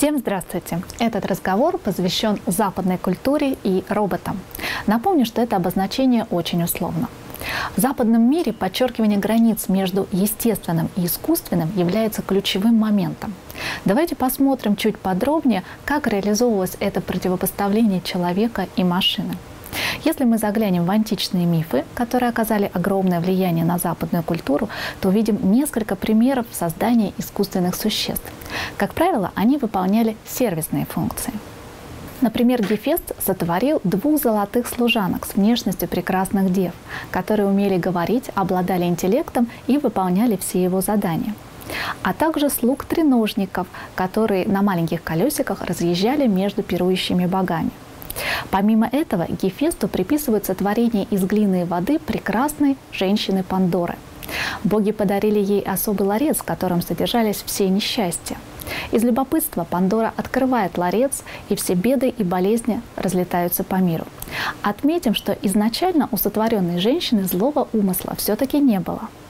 Всем здравствуйте! Этот разговор посвящен западной культуре и роботам. Напомню, что это обозначение очень условно. В западном мире подчеркивание границ между естественным и искусственным является ключевым моментом. Давайте посмотрим чуть подробнее, как реализовывалось это противопоставление человека и машины. Если мы заглянем в античные мифы, которые оказали огромное влияние на западную культуру, то увидим несколько примеров создания искусственных существ. Как правило, они выполняли сервисные функции. Например, Гефест сотворил двух золотых служанок с внешностью прекрасных дев, которые умели говорить, обладали интеллектом и выполняли все его задания а также слуг треножников, которые на маленьких колесиках разъезжали между пирующими богами. Помимо этого, Гефесту приписывается творение из глины и воды прекрасной женщины Пандоры. Боги подарили ей особый ларец, в котором содержались все несчастья. Из любопытства Пандора открывает ларец, и все беды и болезни разлетаются по миру. Отметим, что изначально у сотворенной женщины злого умысла все-таки не было –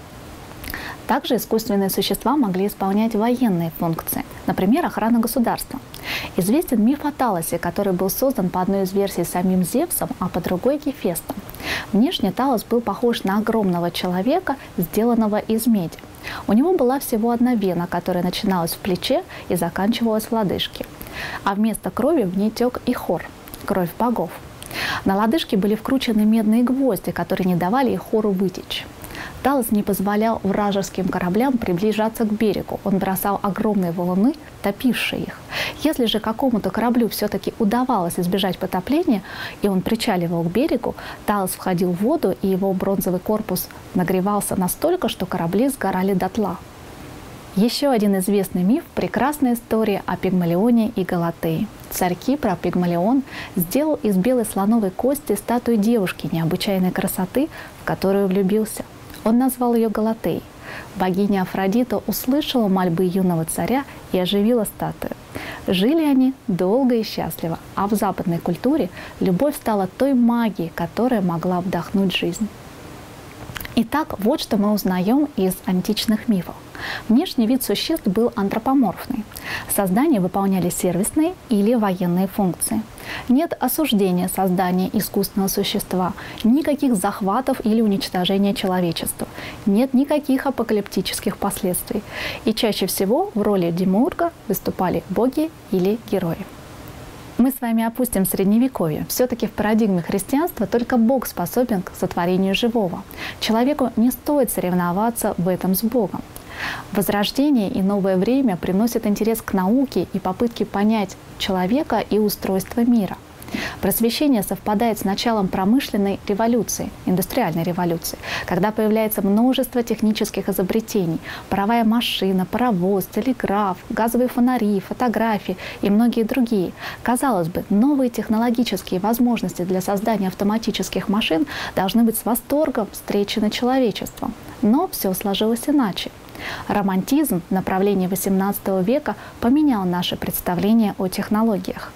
также искусственные существа могли исполнять военные функции, например, охрана государства. Известен миф о Талосе, который был создан по одной из версий самим Зевсом, а по другой – Гефестом. Внешне Талос был похож на огромного человека, сделанного из меди. У него была всего одна вена, которая начиналась в плече и заканчивалась в лодыжке. А вместо крови в ней тек и хор – кровь богов. На лодыжке были вкручены медные гвозди, которые не давали их хору вытечь. Талос не позволял вражеским кораблям приближаться к берегу. Он бросал огромные валуны, топившие их. Если же какому-то кораблю все-таки удавалось избежать потопления, и он причаливал к берегу, Талос входил в воду, и его бронзовый корпус нагревался настолько, что корабли сгорали дотла. Еще один известный миф – прекрасная история о Пигмалионе и Галатее. Царь Кипра Пигмалион сделал из белой слоновой кости статую девушки необычайной красоты, в которую влюбился – он назвал ее Галатей. Богиня Афродита услышала мольбы юного царя и оживила статую. Жили они долго и счастливо, а в западной культуре любовь стала той магией, которая могла вдохнуть жизнь. Итак, вот что мы узнаем из античных мифов. Внешний вид существ был антропоморфный. Создание выполняли сервисные или военные функции. Нет осуждения создания искусственного существа, никаких захватов или уничтожения человечества, нет никаких апокалиптических последствий. И чаще всего в роли демурга выступали боги или герои. Мы с вами опустим средневековье. Все-таки в парадигме христианства только Бог способен к сотворению живого. Человеку не стоит соревноваться в этом с Богом. Возрождение и новое время приносят интерес к науке и попытке понять человека и устройство мира – Просвещение совпадает с началом промышленной революции, индустриальной революции, когда появляется множество технических изобретений, паровая машина, паровоз, телеграф, газовые фонари, фотографии и многие другие. Казалось бы, новые технологические возможности для создания автоматических машин должны быть с восторгом встречены человечеством. Но все сложилось иначе. Романтизм в направлении XVIII века поменял наше представление о технологиях.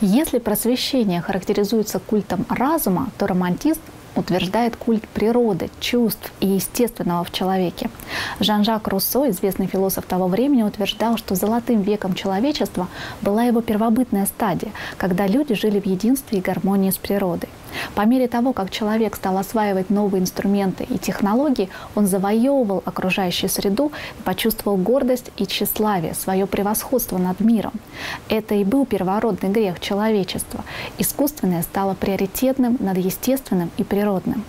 Если просвещение характеризуется культом разума, то романтизм утверждает культ природы, чувств и естественного в человеке. Жан-Жак Руссо, известный философ того времени, утверждал, что золотым веком человечества была его первобытная стадия, когда люди жили в единстве и гармонии с природой. По мере того, как человек стал осваивать новые инструменты и технологии, он завоевывал окружающую среду и почувствовал гордость и тщеславие, свое превосходство над миром. Это и был первородный грех человечества. Искусственное стало приоритетным над естественным и природным.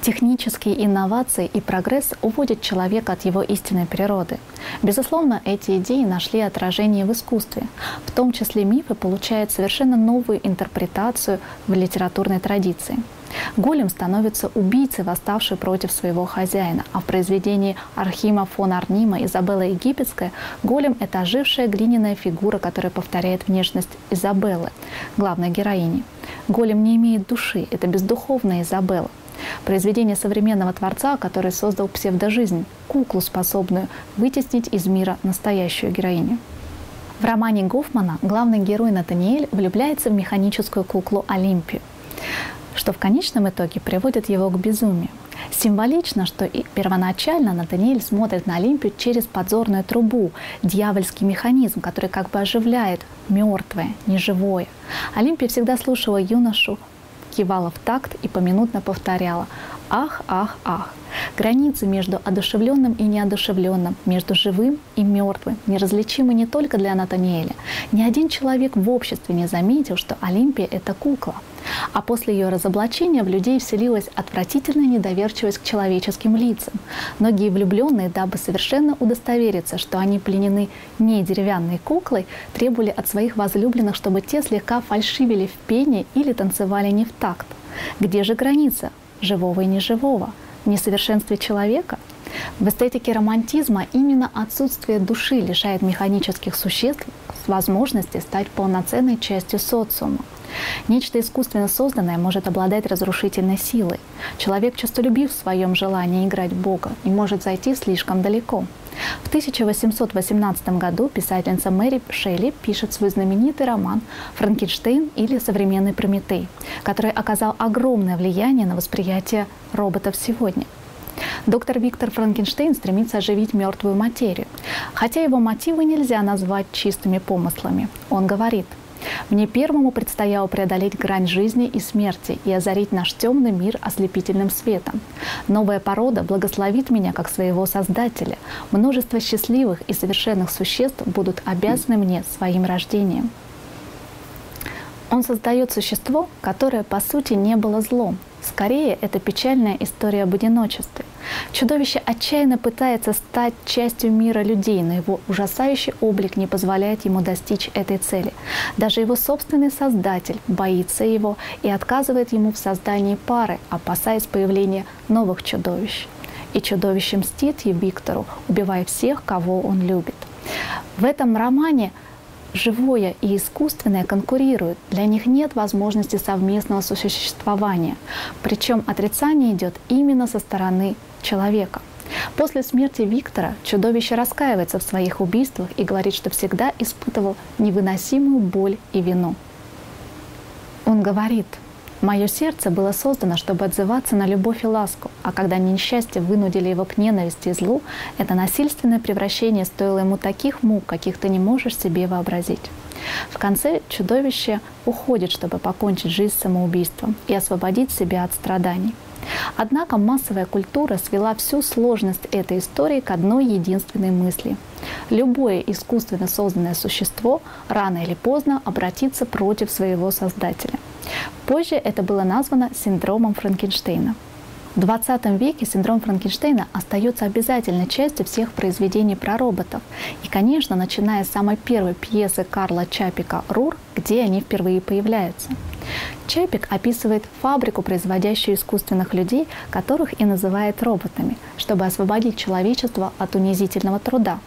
Технические инновации и прогресс уводят человека от его истинной природы. Безусловно, эти идеи нашли отражение в искусстве. В том числе мифы получают совершенно новую интерпретацию в литературной традиции. Голем становится убийцей, восставшей против своего хозяина. А в произведении Архима фон Арнима «Изабелла Египетская» голем — это ожившая глиняная фигура, которая повторяет внешность Изабеллы, главной героини. Голем не имеет души, это бездуховная Изабелла. Произведение современного творца, который создал псевдожизнь, куклу, способную вытеснить из мира настоящую героиню. В романе Гофмана главный герой Натаниэль влюбляется в механическую куклу Олимпию, что в конечном итоге приводит его к безумию. Символично, что и первоначально Натаниэль смотрит на Олимпию через подзорную трубу, дьявольский механизм, который как бы оживляет мертвое, неживое. Олимпия всегда слушала юношу, кивала в такт и поминутно повторяла «Ах, ах, ах». Границы между одушевленным и неодушевленным, между живым и мертвым неразличимы не только для Натаниэля. Ни один человек в обществе не заметил, что Олимпия — это кукла. А после ее разоблачения в людей вселилась отвратительная недоверчивость к человеческим лицам. Многие влюбленные, дабы совершенно удостовериться, что они пленены не деревянной куклой, требовали от своих возлюбленных, чтобы те слегка фальшивили в пении или танцевали не в такт. Где же граница живого и неживого? несовершенстве человека? В эстетике романтизма именно отсутствие души лишает механических существ возможности стать полноценной частью социума. Нечто искусственно созданное может обладать разрушительной силой. Человек честолюбив в своем желании играть Бога и может зайти слишком далеко. В 1818 году писательница Мэри Шелли пишет свой знаменитый роман «Франкенштейн» или «Современный Прометей», который оказал огромное влияние на восприятие роботов сегодня. Доктор Виктор Франкенштейн стремится оживить мертвую материю, хотя его мотивы нельзя назвать чистыми помыслами. Он говорит – мне первому предстояло преодолеть грань жизни и смерти и озарить наш темный мир ослепительным светом. Новая порода благословит меня как своего Создателя. Множество счастливых и совершенных существ будут обязаны мне своим рождением. Он создает существо, которое по сути не было злом. Скорее, это печальная история об одиночестве. Чудовище отчаянно пытается стать частью мира людей, но его ужасающий облик не позволяет ему достичь этой цели. Даже его собственный создатель боится его и отказывает ему в создании пары, опасаясь появления новых чудовищ. И чудовище мстит Виктору, убивая всех, кого он любит. В этом романе живое и искусственное конкурируют. Для них нет возможности совместного сосуществования. Причем отрицание идет именно со стороны человека. После смерти Виктора чудовище раскаивается в своих убийствах и говорит, что всегда испытывал невыносимую боль и вину. Он говорит, «Мое сердце было создано, чтобы отзываться на любовь и ласку, а когда несчастье вынудили его к ненависти и злу, это насильственное превращение стоило ему таких мук, каких ты не можешь себе вообразить». В конце чудовище уходит, чтобы покончить жизнь самоубийством и освободить себя от страданий – Однако массовая культура свела всю сложность этой истории к одной единственной мысли. Любое искусственно созданное существо рано или поздно обратится против своего создателя. Позже это было названо синдромом Франкенштейна. В 20 веке синдром Франкенштейна остается обязательной частью всех произведений про роботов. И, конечно, начиная с самой первой пьесы Карла Чапика «Рур», где они впервые появляются – Чепик описывает фабрику, производящую искусственных людей, которых и называет роботами, чтобы освободить человечество от унизительного труда.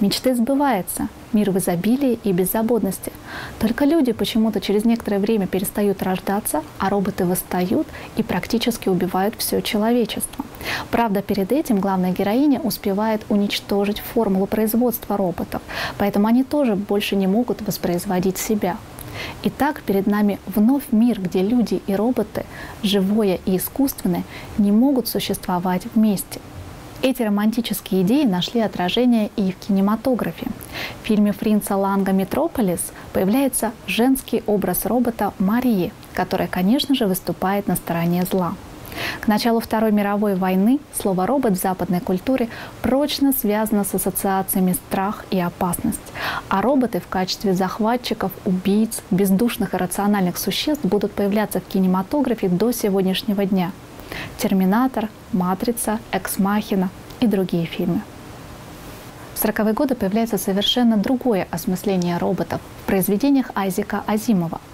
Мечты сбываются, мир в изобилии и беззаботности. Только люди почему-то через некоторое время перестают рождаться, а роботы восстают и практически убивают все человечество. Правда, перед этим главная героиня успевает уничтожить формулу производства роботов, поэтому они тоже больше не могут воспроизводить себя. Итак, перед нами вновь мир, где люди и роботы, живое и искусственное, не могут существовать вместе. Эти романтические идеи нашли отражение и в кинематографе. В фильме Фринца Ланга «Метрополис» появляется женский образ робота Марии, которая, конечно же, выступает на стороне зла. К началу Второй мировой войны слово «робот» в западной культуре прочно связано с ассоциациями страх и опасность. А роботы в качестве захватчиков, убийц, бездушных и рациональных существ будут появляться в кинематографе до сегодняшнего дня. «Терминатор», «Матрица», «Экс-Махина» и другие фильмы. В 40-е годы появляется совершенно другое осмысление роботов в произведениях Айзека Азимова –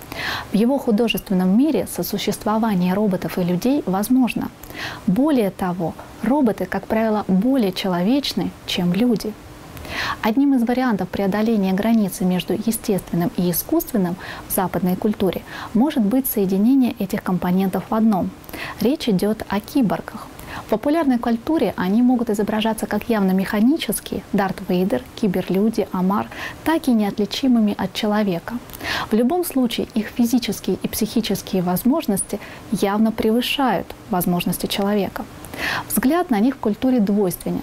в его художественном мире сосуществование роботов и людей возможно. Более того, роботы, как правило, более человечны, чем люди. Одним из вариантов преодоления границы между естественным и искусственным в западной культуре может быть соединение этих компонентов в одном. Речь идет о киборгах. В популярной культуре они могут изображаться как явно механические, Дарт Вейдер, киберлюди, Амар, так и неотличимыми от человека. В любом случае их физические и психические возможности явно превышают возможности человека. Взгляд на них в культуре двойственен.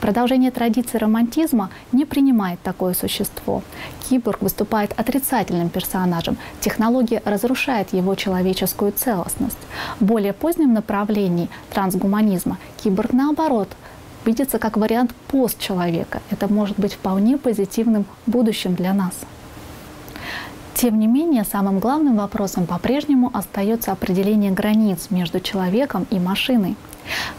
Продолжение традиции романтизма не принимает такое существо. Киборг выступает отрицательным персонажем. Технология разрушает его человеческую целостность. В более позднем направлении трансгуманизма киборг, наоборот, видится как вариант постчеловека. Это может быть вполне позитивным будущим для нас. Тем не менее, самым главным вопросом по-прежнему остается определение границ между человеком и машиной.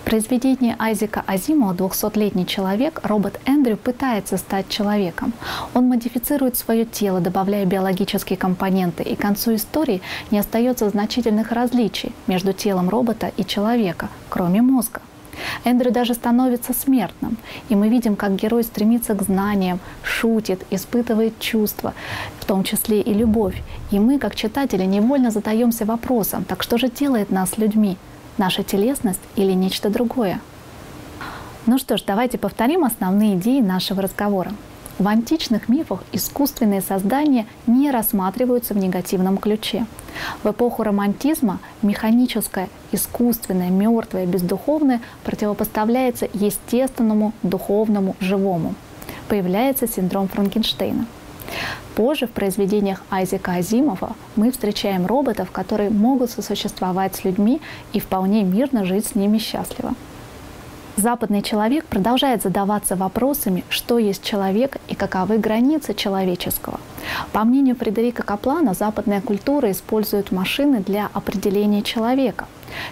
В произведении Айзека Азимова «200-летний человек» робот Эндрю пытается стать человеком. Он модифицирует свое тело, добавляя биологические компоненты, и к концу истории не остается значительных различий между телом робота и человека, кроме мозга. Эндрю даже становится смертным. И мы видим, как герой стремится к знаниям, шутит, испытывает чувства, в том числе и любовь. И мы, как читатели, невольно задаемся вопросом, так что же делает нас людьми? Наша телесность или нечто другое? Ну что ж, давайте повторим основные идеи нашего разговора. В античных мифах искусственные создания не рассматриваются в негативном ключе. В эпоху романтизма механическое, искусственное, мертвое, бездуховное противопоставляется естественному, духовному, живому. Появляется синдром Франкенштейна. Позже в произведениях Айзека Азимова мы встречаем роботов, которые могут сосуществовать с людьми и вполне мирно жить с ними счастливо. Западный человек продолжает задаваться вопросами, что есть человек и каковы границы человеческого. По мнению Фредерика Каплана, западная культура использует машины для определения человека.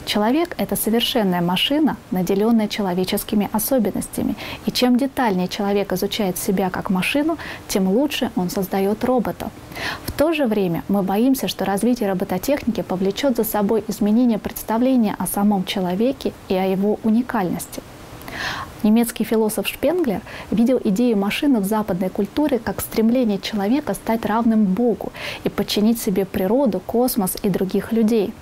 Человек — это совершенная машина, наделенная человеческими особенностями. И чем детальнее человек изучает себя как машину, тем лучше он создает роботов. В то же время мы боимся, что развитие робототехники повлечет за собой изменение представления о самом человеке и о его уникальности. Немецкий философ Шпенглер видел идею машины в западной культуре как стремление человека стать равным Богу и подчинить себе природу, космос и других людей.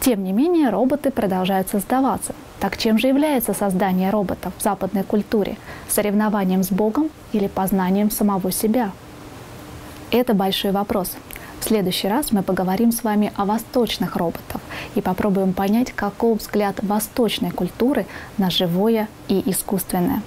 Тем не менее, роботы продолжают создаваться. Так чем же является создание роботов в западной культуре? Соревнованием с Богом или познанием самого себя? Это большой вопрос. В следующий раз мы поговорим с вами о восточных роботах и попробуем понять, каков взгляд восточной культуры на живое и искусственное.